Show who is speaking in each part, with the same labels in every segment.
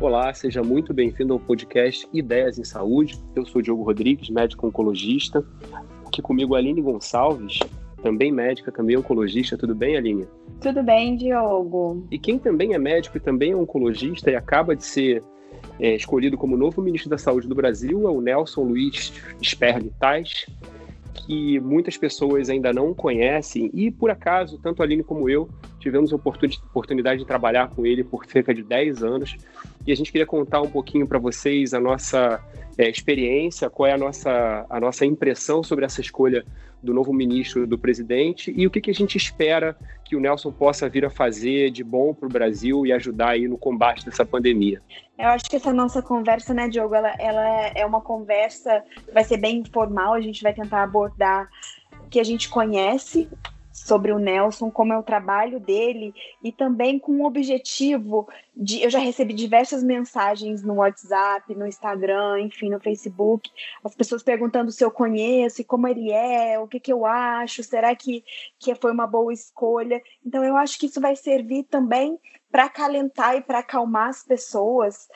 Speaker 1: Olá, seja muito bem-vindo ao podcast Ideias em Saúde. Eu sou Diogo Rodrigues, médico oncologista. Aqui comigo Aline Gonçalves, também médica, também oncologista. Tudo bem, Aline?
Speaker 2: Tudo bem, Diogo.
Speaker 1: E quem também é médico e também é oncologista e acaba de ser é, escolhido como novo ministro da Saúde do Brasil é o Nelson Luiz Sperli Tais, que muitas pessoas ainda não conhecem e, por acaso, tanto a Aline como eu tivemos a oportunidade de trabalhar com ele por cerca de 10 anos e a gente queria contar um pouquinho para vocês a nossa é, experiência, qual é a nossa, a nossa impressão sobre essa escolha do novo ministro do presidente e o que, que a gente espera que o Nelson possa vir a fazer de bom para o Brasil e ajudar aí no combate dessa pandemia.
Speaker 2: Eu acho que essa nossa conversa, né, Diogo, ela, ela é uma conversa vai ser bem informal, a gente vai tentar abordar que a gente conhece sobre o Nelson, como é o trabalho dele e também com o objetivo de. Eu já recebi diversas mensagens no WhatsApp, no Instagram, enfim, no Facebook, as pessoas perguntando se eu conheço e como ele é, o que, que eu acho, será que, que foi uma boa escolha? Então, eu acho que isso vai servir também para acalentar e para acalmar as pessoas.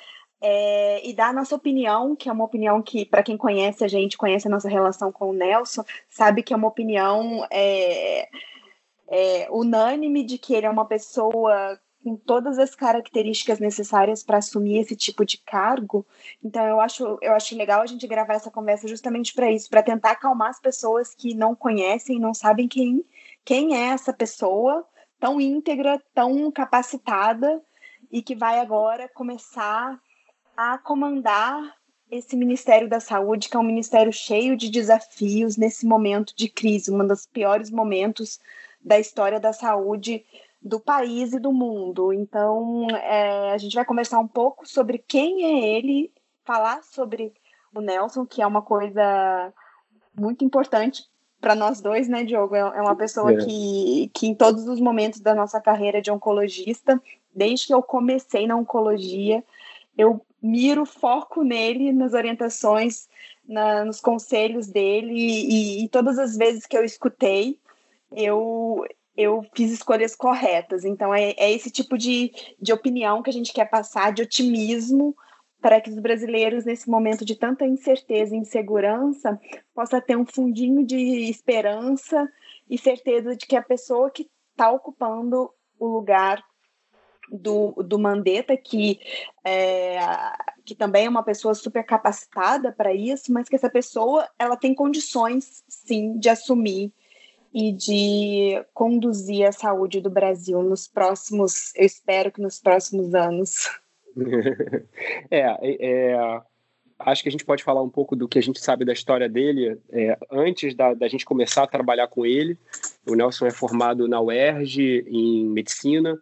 Speaker 2: É, e dar a nossa opinião, que é uma opinião que, para quem conhece a gente, conhece a nossa relação com o Nelson, sabe que é uma opinião é, é, unânime de que ele é uma pessoa com todas as características necessárias para assumir esse tipo de cargo. Então eu acho eu acho legal a gente gravar essa conversa justamente para isso, para tentar acalmar as pessoas que não conhecem, não sabem quem quem é essa pessoa tão íntegra, tão capacitada e que vai agora começar a comandar esse Ministério da Saúde, que é um ministério cheio de desafios nesse momento de crise, um dos piores momentos da história da saúde do país e do mundo. Então, é, a gente vai conversar um pouco sobre quem é ele, falar sobre o Nelson, que é uma coisa muito importante para nós dois, né, Diogo? É, é uma pessoa é. Que, que, em todos os momentos da nossa carreira de oncologista, desde que eu comecei na oncologia, eu miro foco nele, nas orientações, na, nos conselhos dele, e, e todas as vezes que eu escutei, eu, eu fiz escolhas corretas. Então, é, é esse tipo de, de opinião que a gente quer passar, de otimismo, para que os brasileiros, nesse momento de tanta incerteza e insegurança, possa ter um fundinho de esperança e certeza de que a pessoa que está ocupando o lugar do, do Mandetta, que, é, que também é uma pessoa super capacitada para isso, mas que essa pessoa ela tem condições, sim, de assumir e de conduzir a saúde do Brasil nos próximos, eu espero que nos próximos anos.
Speaker 1: é, é, acho que a gente pode falar um pouco do que a gente sabe da história dele é, antes da, da, gente começar a trabalhar com ele. O Nelson é formado na UERJ em medicina,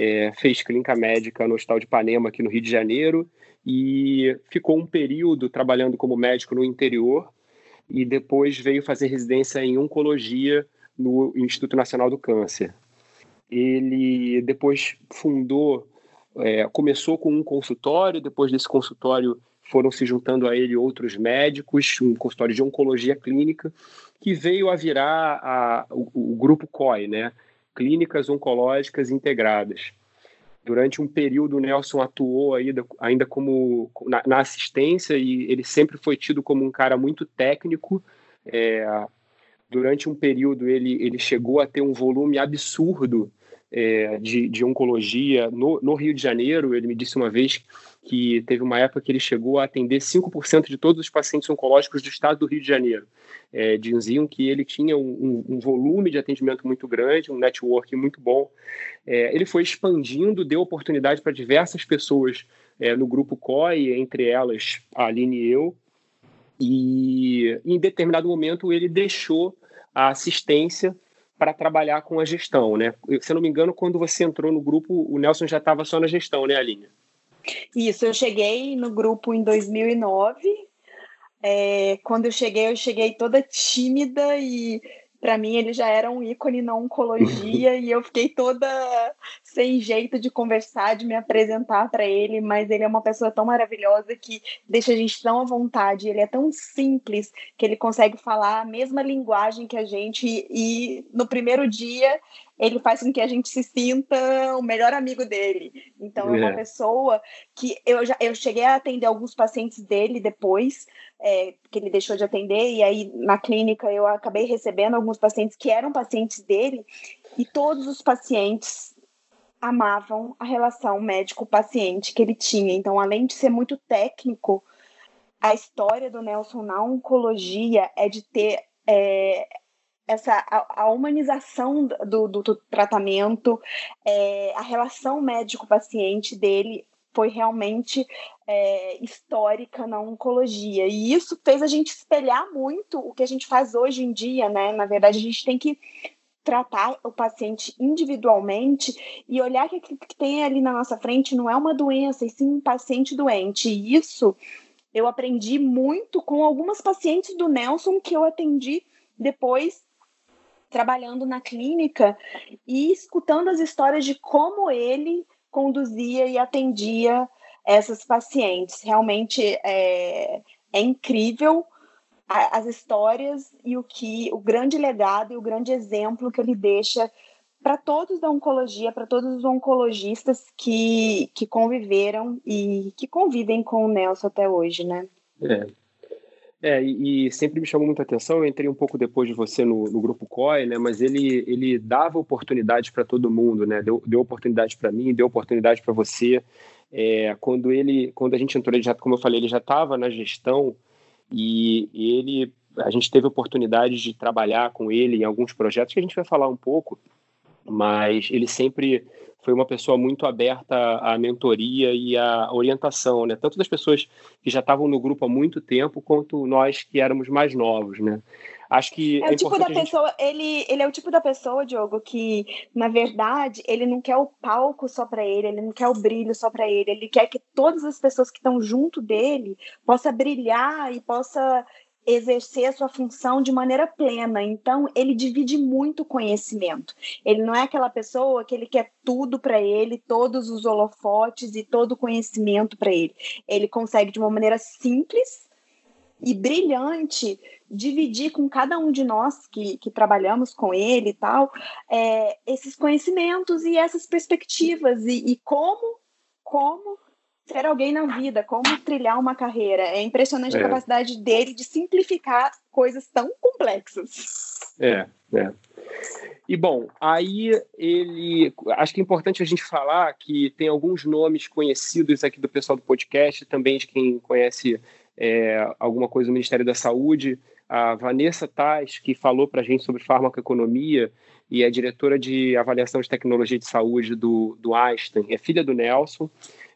Speaker 1: é, fez clínica médica no Hospital de Ipanema aqui no Rio de Janeiro e ficou um período trabalhando como médico no interior e depois veio fazer residência em oncologia no Instituto Nacional do Câncer. Ele depois fundou, é, começou com um consultório, depois desse consultório foram se juntando a ele outros médicos, um consultório de oncologia clínica, que veio a virar a, o, o grupo COI, né? Clínicas Oncológicas Integradas. Durante um período, o Nelson atuou ainda, ainda como na, na, assistência e ele sempre foi tido como um cara muito técnico. É, durante um período, ele, ele chegou a ter um volume absurdo é, de, de oncologia no, no Rio de Janeiro. Ele me disse uma vez que teve uma época que ele chegou a atender 5% de todos os pacientes oncológicos do estado do Rio de Janeiro. É, diziam que ele tinha um, um, volume de atendimento muito grande, um network muito bom. É, ele foi expandindo, deu oportunidade para diversas pessoas é, no grupo COI, entre elas a Aline e eu, e em determinado momento ele deixou a assistência para trabalhar com a gestão, né? Se eu não me engano, quando você entrou no grupo, o Nelson já estava só na gestão, né, Aline?
Speaker 2: Isso, eu cheguei no grupo em 2009. É, quando eu cheguei, eu cheguei toda tímida e para mim ele já era um ícone na oncologia e eu fiquei toda sem jeito de conversar, de me apresentar para ele, mas ele é uma pessoa tão maravilhosa que deixa a gente tão à vontade, ele é tão simples que ele consegue falar a mesma linguagem que a gente e no primeiro dia ele faz com que a gente se sinta o melhor amigo dele. Então, é, é uma pessoa que eu já eu cheguei a atender alguns pacientes dele depois, é, que ele deixou de atender, e aí na clínica eu acabei recebendo alguns pacientes que eram pacientes dele, e todos os pacientes amavam a relação médico-paciente que ele tinha. Então, além de ser muito técnico, a história do Nelson na oncologia é de ter é, essa a, a humanização do, do, do tratamento, é, a relação médico-paciente dele foi realmente é, histórica na oncologia. E isso fez a gente espelhar muito o que a gente faz hoje em dia, né? Na verdade, a gente tem que tratar o paciente individualmente e olhar que aquilo que tem ali na nossa frente não é uma doença, e sim um paciente doente. E isso eu aprendi muito com algumas pacientes do Nelson que eu atendi depois trabalhando na clínica e escutando as histórias de como ele conduzia e atendia essas pacientes. Realmente é, é incrível as histórias e o que o grande legado e o grande exemplo que ele deixa para todos da oncologia, para todos os oncologistas que, que conviveram e que convivem com o Nelson até hoje, né?
Speaker 1: É. É, e, sempre me chamou muita atenção, eu entrei um pouco depois de você no, no grupo COI, né, mas ele, ele dava oportunidades para todo mundo, né, deu, deu oportunidade para mim, deu oportunidade para você, é, quando ele, quando a gente entrou, ele já, como eu falei, ele já estava na gestão e, e ele, a gente teve oportunidade de trabalhar com ele em alguns projetos que a gente vai falar um pouco, mas ele sempre foi uma pessoa muito aberta à mentoria e à orientação, né? Tanto das pessoas que já estavam no grupo há muito tempo, quanto nós que éramos mais novos, né? Acho que
Speaker 2: é, é o tipo da pessoa, gente... ele, ele é o tipo da pessoa, Diogo, que na verdade ele não quer o palco só para ele, ele não quer o brilho só para ele, ele quer que todas as pessoas que estão junto dele possa brilhar e possa exercer a sua função de maneira plena. Então, ele divide muito conhecimento. Ele não é aquela pessoa que ele quer tudo para ele, todos os holofotes e todo o conhecimento para ele. Ele consegue, de uma maneira simples e brilhante, dividir com cada um de nós que, que trabalhamos com ele e tal, é, esses conhecimentos e essas perspectivas e, e como, como ser alguém na vida, como trilhar uma carreira. É impressionante é. a capacidade dele de simplificar coisas tão complexas.
Speaker 1: É, é. E bom, aí ele. Acho que é importante a gente falar que tem alguns nomes conhecidos aqui do pessoal do podcast, também de quem conhece é, alguma coisa do Ministério da Saúde. A Vanessa Tais, que falou para a gente sobre farmacoeconomia e é diretora de avaliação de tecnologia de saúde do, do Einstein, é filha do Nelson.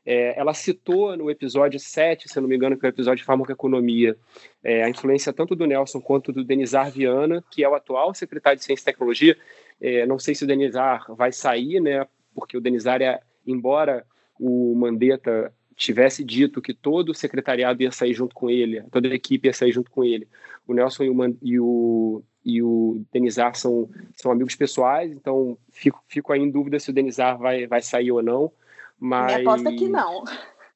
Speaker 1: É, ela citou no episódio 7, se não me engano, que é o episódio de farmacoeconomia, é, a influência tanto do Nelson quanto do Denizar Viana, que é o atual secretário de Ciência e Tecnologia. É, não sei se o Denizar vai sair, né, porque o Denizar, é, embora o Mandetta tivesse dito que todo o secretariado ia sair junto com ele, toda a equipe ia sair junto com ele, o Nelson e o, e o, e o Denizar são, são amigos pessoais, então fico, fico aí em dúvida se o Denizar vai, vai sair ou não. Mas...
Speaker 2: Minha aposta que não.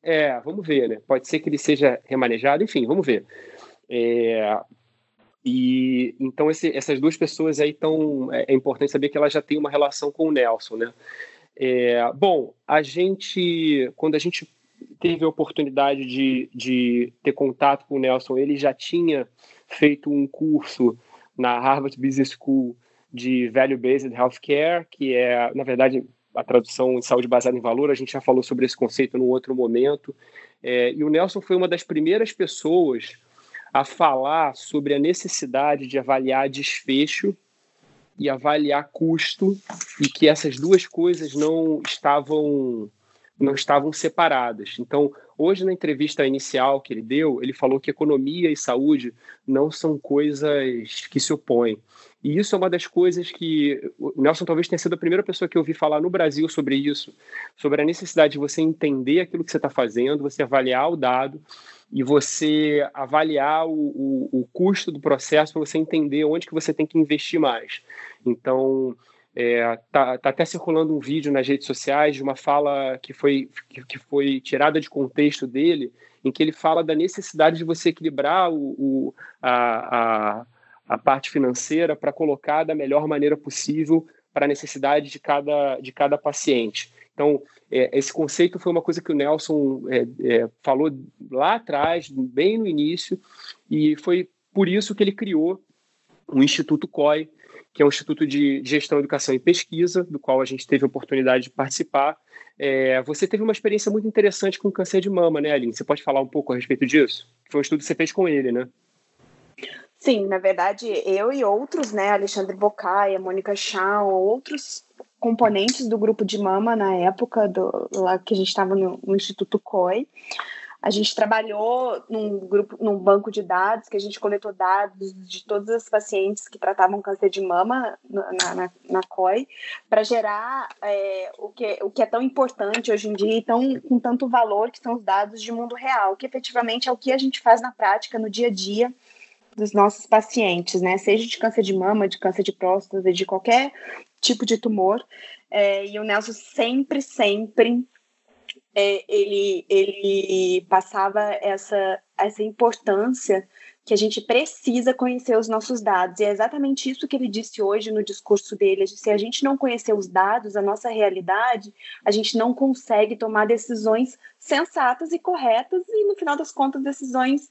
Speaker 1: É, vamos ver, né? Pode ser que ele seja remanejado, enfim, vamos ver. É, e então esse, essas duas pessoas aí estão. É, é, importante saber que elas já têm uma relação com o Nelson, né? É, bom, a gente, quando a gente teve a oportunidade de, de ter contato com o Nelson, ele já tinha feito um curso na Harvard Business School de Value Based Healthcare, que é, na verdade, a tradução em saúde baseada em valor, a gente já falou sobre esse conceito num outro momento. É, e o Nelson foi uma das primeiras pessoas a falar sobre a necessidade de avaliar desfecho e avaliar custo e que essas duas coisas não estavam não estavam separadas. Então, hoje na entrevista inicial que ele deu, ele falou que economia e saúde não são coisas que se opõem. E isso é uma das coisas que o Nelson talvez tenha sido a primeira pessoa que eu ouvi falar no Brasil sobre isso, sobre a necessidade de você entender aquilo que você está fazendo, você avaliar o dado e você avaliar o, o, o custo do processo para você entender onde que você tem que investir mais. Então, é, tá, tá, até circulando um vídeo nas redes sociais de uma fala que foi, que, que, foi tirada de contexto dele, em que ele fala da necessidade de você equilibrar o, o a, a a parte financeira para colocar da melhor maneira possível para a necessidade de cada, de cada paciente. Então, é, esse conceito foi uma coisa que o Nelson é, é, falou lá atrás, bem no início, e foi por isso que ele criou o Instituto COI, que é um Instituto de Gestão, Educação e Pesquisa, do qual a gente teve a oportunidade de participar. É, você teve uma experiência muito interessante com câncer de mama, né, Aline? Você pode falar um pouco a respeito disso? Foi um estudo que você fez com ele, né?
Speaker 2: Sim, na verdade, eu e outros, né, Alexandre Bocaia, Mônica Chão, outros componentes do grupo de mama na época do, lá que a gente estava no, no, Instituto COI. A gente trabalhou num grupo, num banco de dados, que a gente coletou dados de todas as pacientes que tratavam câncer de mama na, na, na COI, para gerar é, o, que, o que é tão importante hoje em dia e tão, com tanto valor, que são os dados de mundo real, que efetivamente é o que a gente faz na prática, no dia a dia, dos nossos pacientes, né? Seja de câncer de mama, de câncer de próstata, de qualquer tipo de tumor. É, e o Nelson sempre, sempre é, ele, ele passava essa, essa importância que a gente precisa conhecer os nossos dados. E é exatamente isso que ele disse hoje no discurso dele. Se a gente não conhecer os dados, a nossa realidade, a gente não consegue tomar decisões sensatas e corretas e, no final das contas, decisões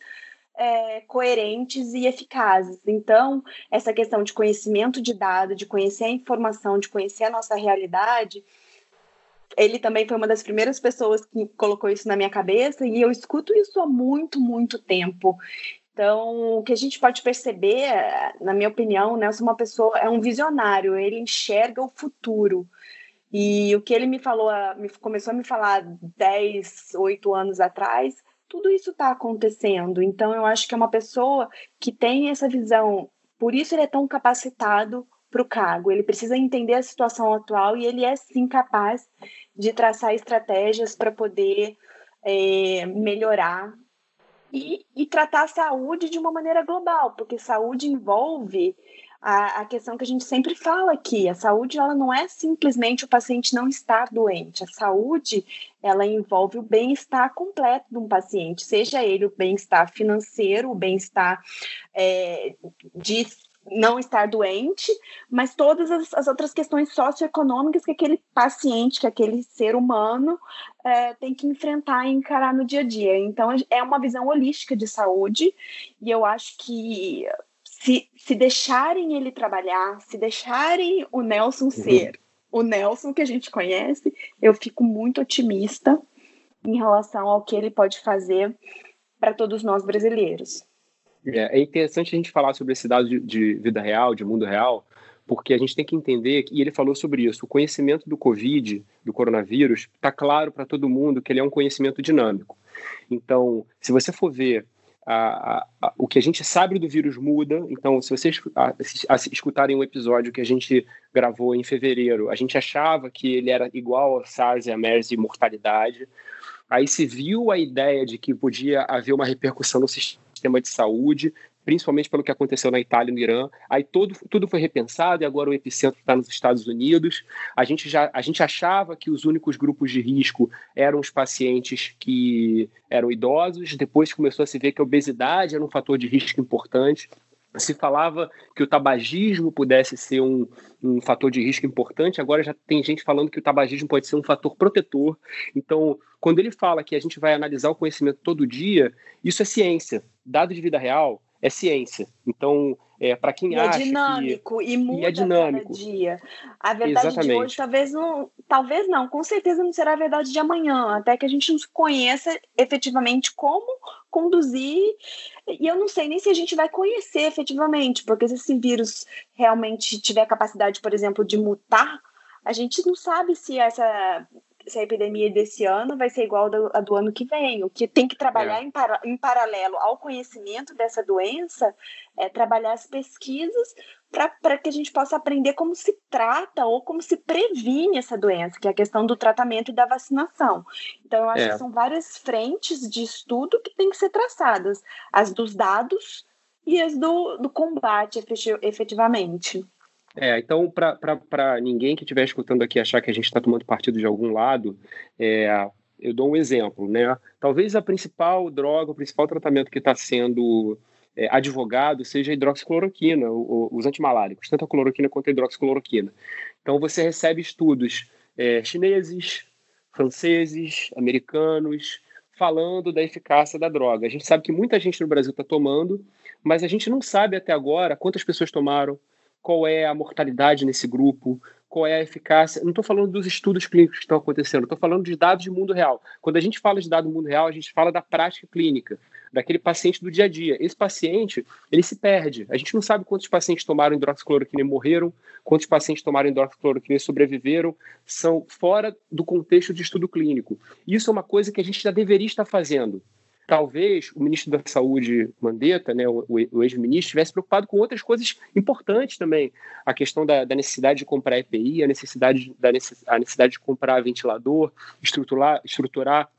Speaker 2: é, coerentes e eficazes. Então, essa questão de conhecimento de dado, de conhecer a informação, de conhecer a nossa realidade, ele também foi uma das primeiras pessoas que colocou isso na minha cabeça e eu escuto isso há muito, muito tempo. Então, o que a gente pode perceber, na minha opinião, Nelson é uma pessoa, é um visionário, ele enxerga o futuro. E o que ele me falou, me, começou a me falar 10, 8 anos atrás, tudo isso está acontecendo. Então, eu acho que é uma pessoa que tem essa visão, por isso ele é tão capacitado para o cargo. Ele precisa entender a situação atual e ele é sim capaz de traçar estratégias para poder é, melhorar e, e tratar a saúde de uma maneira global, porque saúde envolve a, a, questão que a gente sempre fala aqui, a saúde ela não é simplesmente o paciente não estar doente, a saúde ela envolve o bem-estar completo de um paciente, seja ele o bem-estar financeiro, o bem-estar é, de não estar doente, mas todas as, as, outras questões socioeconômicas que aquele paciente, que aquele ser humano é, tem que enfrentar e encarar no dia a dia. Então, é uma visão holística de saúde, e eu acho que se, se deixarem ele trabalhar, se deixarem o Nelson uhum. ser o Nelson que a gente conhece, eu fico muito otimista em relação ao que ele pode fazer para todos nós brasileiros.
Speaker 1: É, é, interessante a gente falar sobre esse dado de, de, vida real, de mundo real, porque a gente tem que entender, e ele falou sobre isso, o conhecimento do Covid, do coronavírus, está claro para todo mundo que ele é um conhecimento dinâmico. Então, se você for ver a, a, o que a gente sabe do vírus muda. Então, se vocês escutarem um episódio que a gente gravou em fevereiro, a gente achava que ele era igual ao SARS e a MERS de mortalidade. Aí se viu a ideia de que podia haver uma repercussão no sistema de saúde, principalmente pelo que aconteceu na Itália e no Irã. Aí todo, tudo foi repensado e agora o epicentro está nos Estados Unidos. A gente já a gente achava que os únicos grupos de risco eram os pacientes que eram idosos. Depois começou a se ver que a obesidade era um fator de risco importante se falava que o tabagismo pudesse ser um, um fator de risco importante, agora já tem gente falando que o tabagismo pode ser um fator protetor. Então, quando ele fala que a gente vai analisar o conhecimento todo dia, isso é ciência. Dado de vida real, é ciência. Então, é, para quem e é acha.
Speaker 2: É dinâmico
Speaker 1: que...
Speaker 2: e muda e é dinâmico. cada dia. A verdade Exatamente. de hoje talvez não. Talvez não, com certeza não será a verdade de amanhã, até que a gente conheça efetivamente como conduzir. E eu não sei nem se a gente vai conhecer efetivamente, porque se esse vírus realmente tiver capacidade, por exemplo, de mutar, a gente não sabe se essa se a epidemia desse ano vai ser igual a do ano que vem. O que tem que trabalhar é. em, para, em paralelo ao conhecimento dessa doença é trabalhar as pesquisas para que a gente possa aprender como se trata ou como se previne essa doença, que é a questão do tratamento e da vacinação. Então, eu acho é. que são várias frentes de estudo que têm que ser traçadas: as dos dados e as do, do combate efetivamente.
Speaker 1: É, então, para ninguém que estiver escutando aqui achar que a gente está tomando partido de algum lado, é, eu dou um exemplo, né? Talvez a principal droga, o principal tratamento que está sendo é, advogado seja a hidroxicloroquina, o, os antimaláricos, tanto a cloroquina quanto a hidroxicloroquina. Então você recebe estudos é, chineses, franceses, americanos, falando da eficácia da droga. A gente sabe que muita gente no Brasil está tomando, mas a gente não sabe até agora quantas pessoas tomaram, qual é a mortalidade nesse grupo, qual é a eficácia. Não estou falando dos estudos clínicos que estão acontecendo, estou falando de dados de mundo real. Quando a gente fala de dado do mundo real, a gente fala da prática clínica, daquele paciente do dia a dia. Esse paciente, ele se perde. A gente não sabe quantos pacientes tomaram hidroxicloroquina e morreram, quantos pacientes tomaram hidroxicloroquina e sobreviveram, são fora do contexto de estudo clínico. Isso é uma coisa que a gente já deveria estar fazendo talvez o ministro da Saúde, Mandetta, né, o, o ex-ministro, estivesse preocupado com outras coisas importantes também. A questão da, da necessidade de comprar EPI, a necessidade, da a necessidade de comprar ventilador, estruturar, estruturar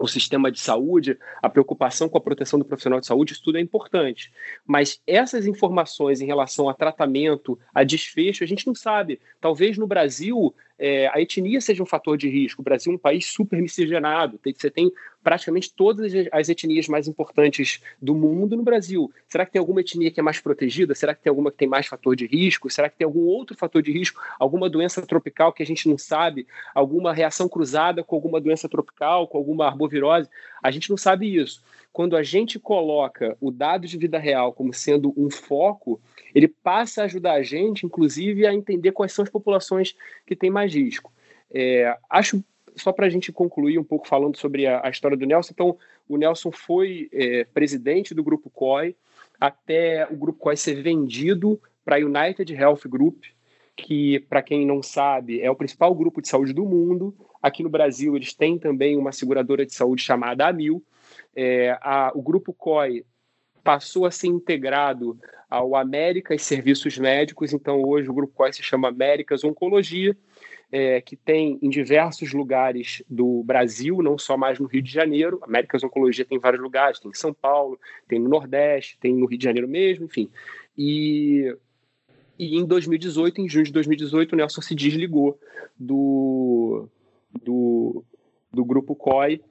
Speaker 1: o sistema de saúde, a preocupação com a proteção do profissional de saúde, isso tudo é importante. Mas essas informações em relação a tratamento, a desfecho, a gente não sabe. Talvez no Brasil é, a etnia seja um fator de risco. O Brasil é um país super miscigenado. Você tem praticamente todas as etnias mais importantes do mundo no Brasil. Será que tem alguma etnia que é mais protegida? Será que tem alguma que tem mais fator de risco? Será que tem algum outro fator de risco? Alguma doença tropical que a gente não sabe? Alguma reação cruzada com alguma doença tropical, com alguma arbovirose? A gente não sabe isso. Quando a gente coloca o dado de vida real como sendo um foco, ele passa a ajudar a gente, inclusive, a entender quais são as populações que têm mais risco. É, acho, só para a gente concluir um pouco falando sobre a, a, história do Nelson, então, o Nelson foi é, presidente do Grupo COI, até o Grupo COI ser vendido para a United Health Group, que, para quem não sabe, é o principal grupo de saúde do mundo. Aqui no Brasil, eles têm também uma seguradora de saúde chamada Amil. É, a, o Grupo COI passou a ser integrado ao Américas Serviços Médicos, então hoje o Grupo COI se chama Américas Oncologia, é, que tem em diversos lugares do Brasil, não só mais no Rio de Janeiro. Américas Oncologia tem vários lugares, tem em São Paulo, tem no Nordeste, tem no Rio de Janeiro mesmo, enfim. E, e em 2018, em junho de 2018, o Nelson se desligou do, do, do Grupo COI.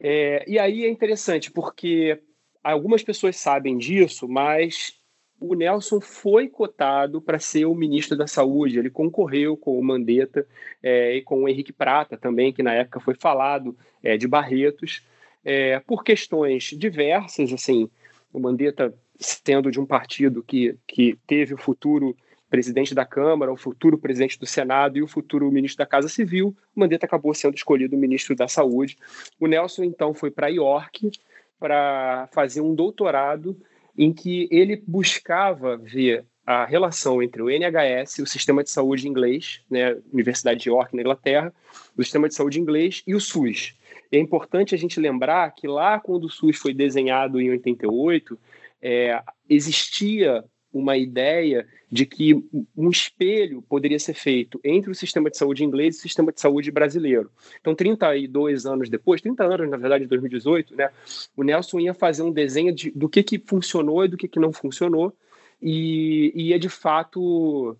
Speaker 1: É, e aí é interessante, porque algumas pessoas sabem disso, mas o Nelson foi cotado para ser o ministro da Saúde. Ele concorreu com o Mandetta é, e com o Henrique Prata também, que na época foi falado é, de Barretos, é, por questões diversas. Assim, o Mandetta sendo de um partido que, que teve o futuro presidente da Câmara, o futuro presidente do Senado e o futuro ministro da Casa Civil, o Mandetta acabou sendo escolhido ministro da Saúde. O Nelson então foi para York para fazer um doutorado em que ele buscava ver a relação entre o NHS, o sistema de saúde inglês, né, Universidade de York, na Inglaterra, o sistema de saúde inglês e o SUS. E é importante a gente lembrar que lá, quando o SUS foi desenhado em 88, é, existia uma ideia de que um espelho poderia ser feito entre o sistema de saúde inglês e o sistema de saúde brasileiro. Então, 32 anos depois, 30 anos, na verdade, em 2018, né, o Nelson ia fazer um desenho de, do que, que funcionou e do que, que não funcionou, e ia, de fato,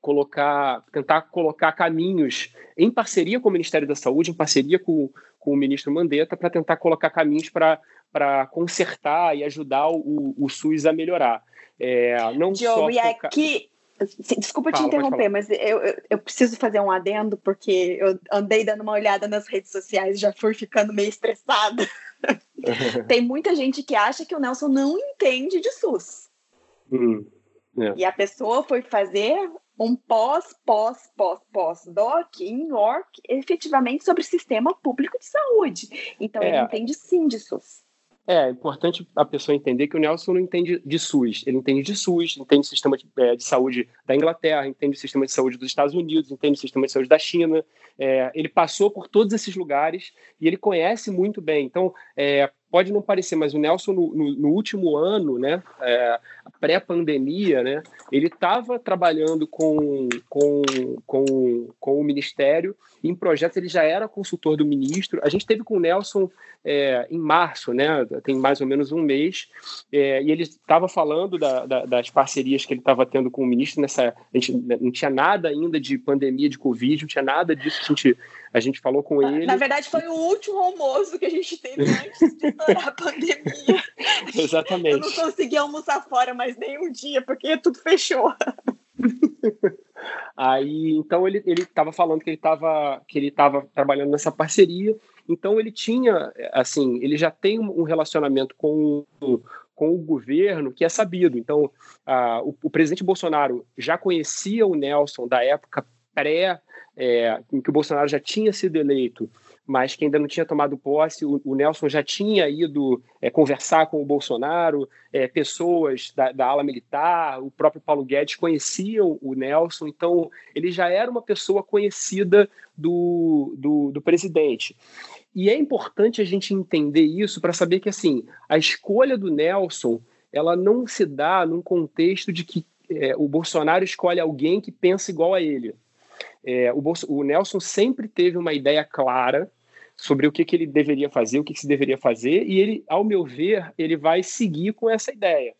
Speaker 1: colocar, tentar colocar caminhos em parceria com o Ministério da Saúde, em parceria com, com o ministro Mandetta, para tentar colocar caminhos para consertar e ajudar o, o SUS a melhorar. É, não Diogo,
Speaker 2: só e aqui. Desculpa Fala, te interromper, mas eu, eu, eu, preciso fazer um adendo, porque eu andei dando uma olhada nas redes sociais e já fui ficando meio estressada. Tem muita gente que acha que o Nelson não entende de SUS. Hum, é. E a pessoa foi fazer um pós, pós, pós, pós-doc em York, efetivamente sobre sistema público de saúde. Então, é. ele entende sim de SUS.
Speaker 1: É, é importante a pessoa entender que o Nelson não entende de SUS, ele entende de SUS, entende o sistema de, é, de saúde da Inglaterra, entende o sistema de saúde dos Estados Unidos, entende o sistema de saúde da China. É, ele passou por todos esses lugares e ele conhece muito bem. Então, é, pode não parecer, mas o Nelson, no, no, no último ano, né, é, pré-pandemia, né, ele estava trabalhando com, com, com, com o Ministério, em projetos ele já era consultor do ministro. A gente teve com o Nelson é, em março, né, tem mais ou menos um mês, é, e ele estava falando da, da, das parcerias que ele estava tendo com o ministro nessa. A gente não tinha nada ainda de pandemia de Covid, não tinha nada disso. A gente a gente falou com ele.
Speaker 2: Na verdade, foi o último almoço que a gente teve antes de estourar a pandemia.
Speaker 1: Exatamente. Eu
Speaker 2: não consegui almoçar fora mais nem um dia, porque tudo fechou.
Speaker 1: Aí, então ele ele estava falando que ele estava que ele estava trabalhando nessa parceria. Então ele tinha, assim, ele já tem um relacionamento com com o governo que é sabido. Então, a, o, o, presidente Bolsonaro já conhecia o Nelson da época pré, é, em que o Bolsonaro já tinha sido eleito, mas que ainda não tinha tomado posse. O, o Nelson já tinha ido é, conversar com o Bolsonaro, é, pessoas da, da, ala militar, o próprio Paulo Guedes conheciam o Nelson, então ele já era uma pessoa conhecida do, do, do presidente. E é importante a gente entender isso para saber que assim a escolha do Nelson ela não se dá num contexto de que é, o Bolsonaro escolhe alguém que pensa igual a ele. É, o, Bolso, o, Nelson sempre teve uma ideia clara sobre o que, que ele deveria fazer, o que, que se deveria fazer, e ele, ao meu ver, ele vai seguir com essa ideia.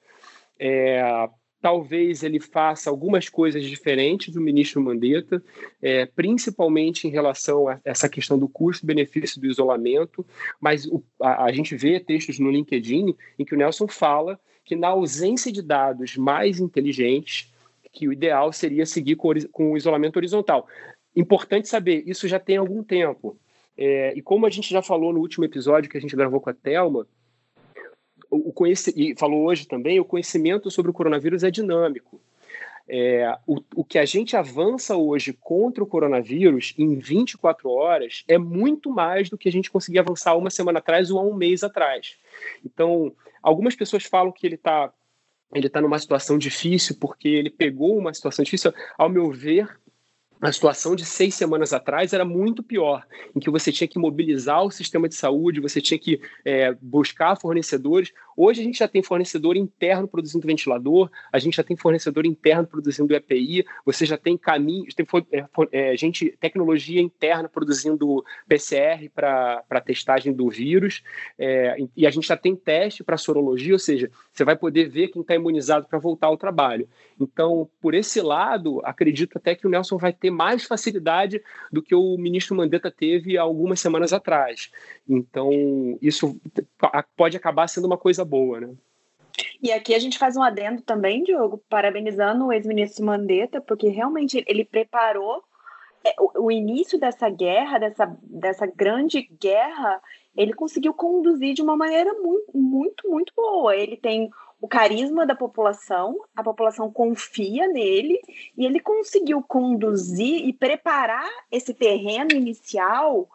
Speaker 1: É, talvez ele faça algumas coisas diferentes do ministro Mandetta, é, principalmente em relação a essa questão do custo-benefício do isolamento, mas o, a, a, gente vê textos no LinkedIn em que o Nelson fala que na ausência de dados mais inteligentes, que o ideal seria seguir com, o isolamento horizontal. Importante saber, isso já tem algum tempo. É, e como a gente já falou no último episódio que a gente gravou com a Thelma, o e falou hoje também, o conhecimento sobre o coronavírus é dinâmico. É, o, o que a gente avança hoje contra o coronavírus em 24 horas é muito mais do que a gente conseguia avançar uma semana atrás ou há um mês atrás. Então, algumas pessoas falam que ele está ele está numa situação difícil porque ele pegou uma situação difícil. Ao meu ver, a situação de seis semanas atrás era muito pior, em que você tinha que mobilizar o sistema de saúde, você tinha que é, buscar fornecedores. Hoje a gente já tem fornecedor interno produzindo ventilador, a gente já tem fornecedor interno produzindo EPI, você já tem caminhos, tem é, é, gente, tecnologia interna produzindo PCR para testagem do vírus, é, e a gente já tem teste para sorologia, ou seja, você vai poder ver quem está imunizado para voltar ao trabalho. Então, por esse lado, acredito até que o Nelson vai ter mais facilidade do que o ministro Mandetta teve algumas semanas atrás. Então, isso pode acabar sendo uma coisa boa, né?
Speaker 2: E aqui a gente faz um adendo também, Diogo, parabenizando o ex-ministro Mandetta, porque realmente ele preparou é, o início dessa guerra, dessa, dessa grande guerra, ele conseguiu conduzir de uma maneira muito, muito, muito boa. Ele tem o carisma da população, a população confia nele e ele conseguiu conduzir e preparar esse terreno inicial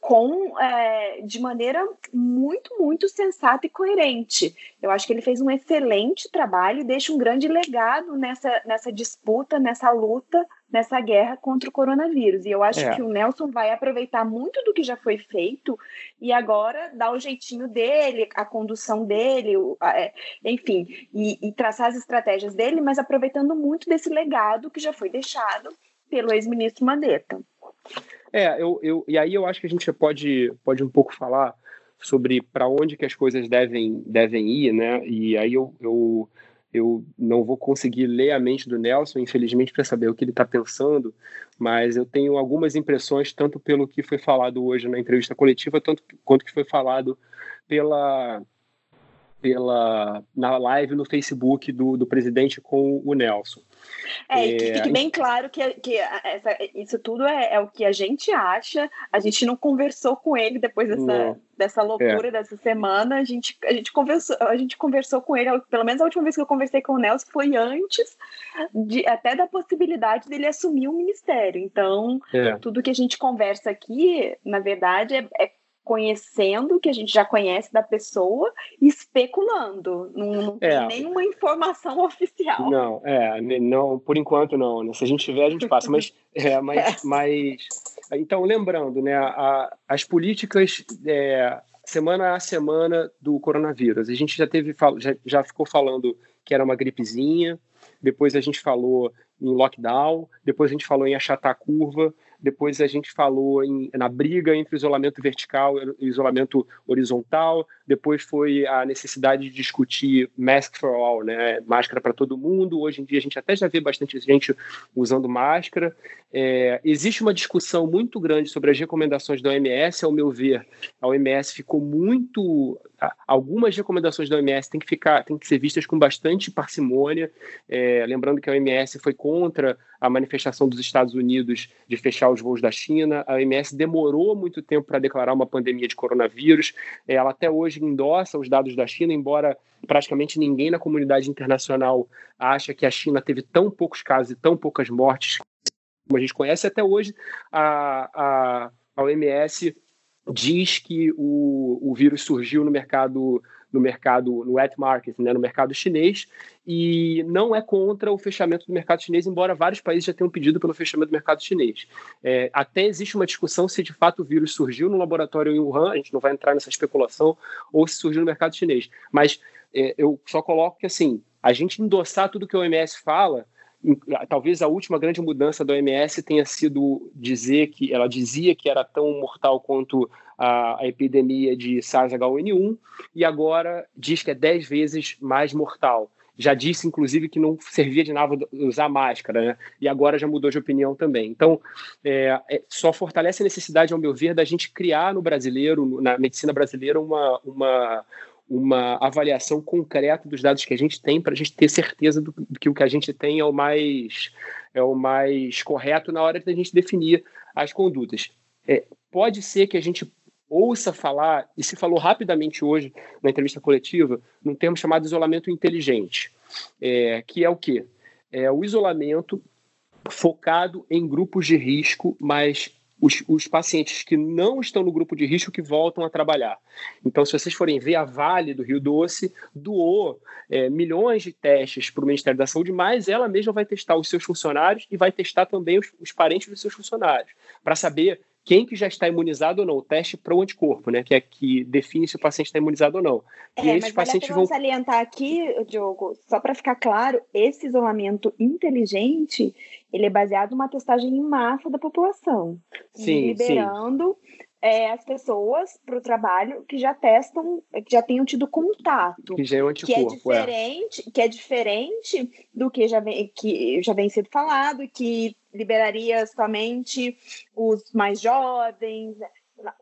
Speaker 2: com é, de maneira muito, muito sensata e coerente. Eu acho que ele fez um excelente trabalho e deixa um grande legado nessa, nessa disputa, nessa luta nessa guerra contra o coronavírus. E eu acho é. que o Nelson vai aproveitar muito do que já foi feito e agora dar o jeitinho dele, a condução dele, é, enfim, e, e traçar as estratégias dele, mas aproveitando muito desse legado que já foi deixado pelo ex-ministro Mandetta.
Speaker 1: É, eu, eu, e aí eu acho que a gente pode, pode um pouco falar sobre para onde que as coisas devem, devem ir, né? E aí eu, eu eu não vou conseguir ler a mente do Nelson, infelizmente, para saber o que ele está pensando, mas eu tenho algumas impressões, tanto pelo que foi falado hoje na entrevista coletiva, tanto quanto que foi falado pela, pela na live no Facebook do, do presidente com o Nelson.
Speaker 2: É, e que é, fique bem claro que, que essa, isso tudo é, é, o que a gente acha. A gente não conversou com ele depois dessa, dessa loucura é. dessa semana. A gente, a, gente conversou, a gente conversou com ele, pelo menos a última vez que eu conversei com o Nelson foi antes de, até da possibilidade dele assumir o um ministério. Então, é. tudo que a gente conversa aqui, na verdade, é, é conhecendo o que a gente já conhece da pessoa e especulando. Não, não é. tem nenhuma informação oficial.
Speaker 1: Não, é, não, por enquanto não. Né? Se a gente tiver, a gente passa. Mas, é, mas, é. mas então, lembrando, né, a, as políticas é, semana a semana do coronavírus. A gente já teve, já, já ficou falando que era uma gripezinha, depois a gente falou em lockdown, depois a gente falou em achatar a curva, depois a gente falou em, na briga entre isolamento vertical e isolamento horizontal, depois foi a necessidade de discutir mask for all, né? Máscara para todo mundo. Hoje em dia a gente até já vê bastante gente usando máscara. É, existe uma discussão muito grande sobre as recomendações da OMS, ao meu ver. A OMS ficou muito. Algumas recomendações da OMS têm que ficar, têm que ser vistas com bastante parcimônia. É, lembrando que a OMS foi contra a manifestação dos Estados Unidos de fechar os voos da China. A OMS demorou muito tempo para declarar uma pandemia de coronavírus. É, ela até hoje endossa os dados da China, embora praticamente ninguém na comunidade internacional acha que a China teve tão poucos casos e tão poucas mortes como a gente conhece. Até hoje, a, a, a OMS diz que o, o vírus surgiu no mercado no mercado, no wet market, né, no mercado chinês, e não é contra o fechamento do mercado chinês, embora vários países já tenham pedido pelo fechamento do mercado chinês. É, até existe uma discussão se de fato o vírus surgiu no laboratório em Wuhan, a gente não vai entrar nessa especulação, ou se surgiu no mercado chinês. Mas é, eu só coloco que, assim, a gente endossar tudo que a OMS fala, talvez a última grande mudança da OMS tenha sido dizer que ela dizia que era tão mortal quanto a, a epidemia de SARS-CoV-1 e agora diz que é 10 vezes mais mortal. Já disse, inclusive, que não servia de nada usar máscara, né? E agora já mudou de opinião também. Então, é, é, só fortalece a necessidade, ao meu ver, da gente criar no brasileiro, na medicina brasileira, uma, uma, uma avaliação concreta dos dados que a gente tem para a gente ter certeza do, que o que a gente tem é o mais é o mais correto na hora de a gente definir as condutas. É, pode ser que a gente ouça falar, e se falou rapidamente hoje na entrevista coletiva, num termo chamado isolamento inteligente, é, que é o quê? É o isolamento focado em grupos de risco, mas os, os, pacientes que não estão no grupo de risco que voltam a trabalhar. Então, se vocês forem ver, a Vale do Rio Doce doou é, milhões de testes para o Ministério da Saúde, mas ela mesma vai testar os seus funcionários e vai testar também os, os parentes dos seus funcionários, para saber quem que já está imunizado ou não, o teste para o anticorpo, né, que é que define se o paciente está imunizado ou não.
Speaker 2: É, e esses pacientes vale vão salientar aqui, Diogo, só para ficar claro, esse isolamento inteligente, ele é baseado numa testagem em massa da população, sim, liberando sim é, as pessoas para o trabalho que já testam, que já tenham tido contato.
Speaker 1: Que já é um anticorpo,
Speaker 2: que é diferente, é. que é diferente do que já vem, que já vem sendo falado, que liberaria somente os mais jovens.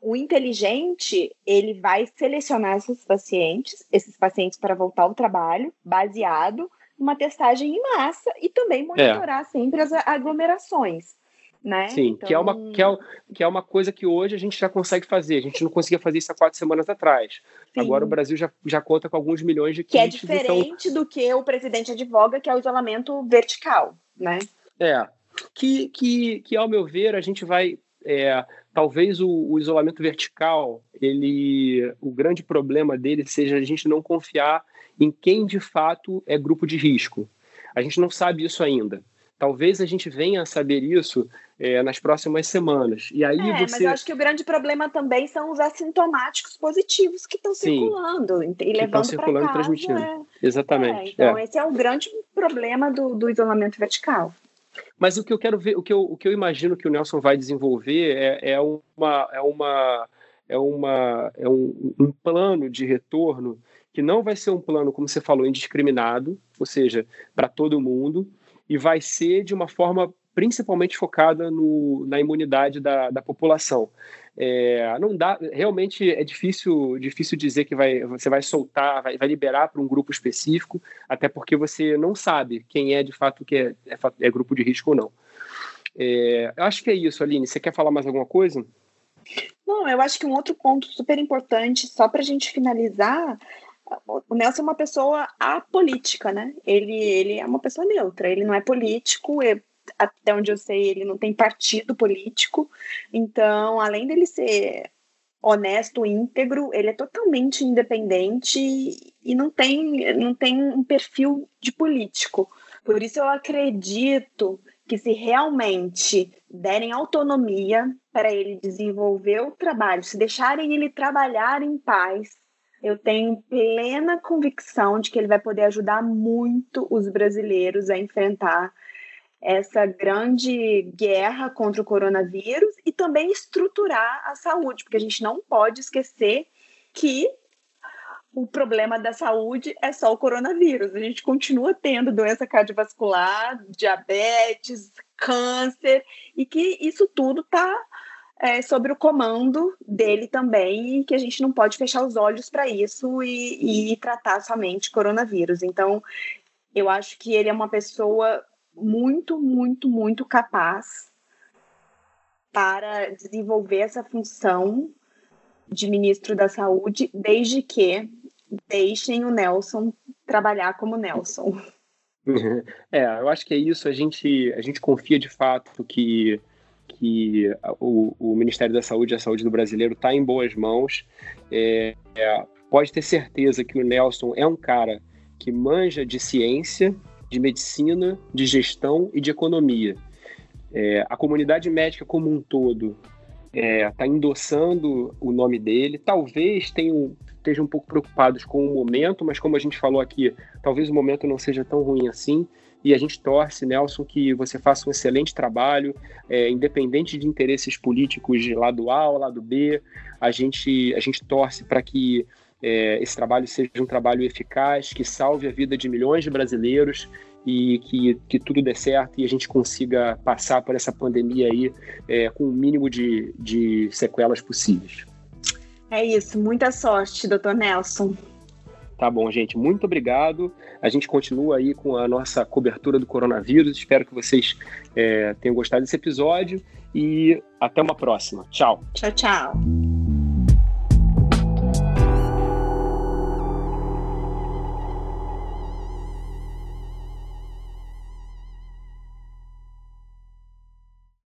Speaker 2: O inteligente, ele vai selecionar esses pacientes, esses pacientes para voltar ao trabalho, baseado numa testagem em massa e também monitorar é. sempre as aglomerações né?
Speaker 1: Sim, então... que, é uma, então que, é, que é uma coisa que hoje a gente já consegue fazer. A gente não conseguia fazer isso há quatro semanas atrás. Sim. Agora o Brasil já, já conta com alguns milhões de.
Speaker 2: Que é diferente então... do que o presidente advoga, que é o isolamento vertical, né?
Speaker 1: É, que, que, que ao meu ver, a gente vai... É, talvez o, o isolamento vertical, ele, o grande problema dele seja a gente não confiar em quem de fato é grupo de risco. A gente não sabe isso ainda. Talvez a gente venha a saber isso é, nas próximas semanas. E aí
Speaker 2: é,
Speaker 1: você... mas
Speaker 2: eu acho que o grande problema também são os assintomáticos positivos que estão circulando e que levando circulando casa, transmitindo. É...
Speaker 1: Exatamente.
Speaker 2: É, então, é. esse é o grande problema do, do isolamento vertical.
Speaker 1: Mas o que eu quero ver, o que eu, o que eu imagino que o Nelson vai desenvolver é, é uma, é uma, é uma, é um, um plano de retorno que não vai ser um plano, como você falou, indiscriminado, ou seja, para todo mundo, e vai ser de uma forma principalmente focada no, na imunidade da, da população. É, não dá, realmente é difícil, difícil dizer que vai, você vai soltar, vai, vai liberar para um grupo específico, até porque você não sabe quem é de fato que é, é, é grupo de risco ou não. É, eu acho que é isso, Aline. Você quer falar mais alguma coisa?
Speaker 2: Não, eu acho que um outro ponto super importante, só para a gente finalizar, o Nelson é uma pessoa apolítica, né? Ele, ele é uma pessoa neutra, ele não é político, até onde eu sei, ele não tem partido político. Então, além dele ser honesto, íntegro, ele é totalmente independente e não tem, não tem um perfil de político. Por isso eu acredito que se realmente derem autonomia para ele desenvolver o trabalho, se deixarem ele trabalhar em paz, eu tenho plena convicção de que ele vai poder ajudar muito os brasileiros a enfrentar essa grande guerra contra o coronavírus e também estruturar a saúde, porque a gente não pode esquecer que o problema da saúde é só o coronavírus. A gente continua tendo doença cardiovascular, diabetes, câncer, e que isso tudo está é, sobre o comando dele também, e que a gente não pode fechar os olhos para isso e, e tratar somente coronavírus. Então, eu acho que ele é uma pessoa muito, muito, muito capaz para desenvolver essa função de ministro da Saúde, desde que deixem o Nelson trabalhar como Nelson.
Speaker 1: É, eu acho que é isso. A gente, a gente confia de fato que, que o, o Ministério da Saúde e a saúde do brasileiro está em boas mãos. É, é, pode ter certeza que o Nelson é um cara que manja de ciência, de medicina, de gestão e de economia. É, a comunidade médica como um todo está é, tá endossando o nome dele. Talvez tenham, estejam um pouco preocupados com o momento, mas como a gente falou aqui, talvez o momento não seja tão ruim assim. E a gente torce, Nelson, que você faça um excelente trabalho, é, independente de interesses políticos de lado A ou lado B. A gente, a gente torce para que é, esse trabalho seja um trabalho eficaz, que salve a vida de milhões de brasileiros e que, que tudo dê certo e a gente consiga passar por essa pandemia aí é, com o mínimo de, de sequelas possíveis.
Speaker 2: É isso, muita sorte, doutor Nelson.
Speaker 1: Tá bom, gente. Muito obrigado. A gente continua aí com a nossa cobertura do coronavírus. Espero que vocês é, tenham gostado desse episódio e até uma próxima. Tchau.
Speaker 2: Tchau, tchau.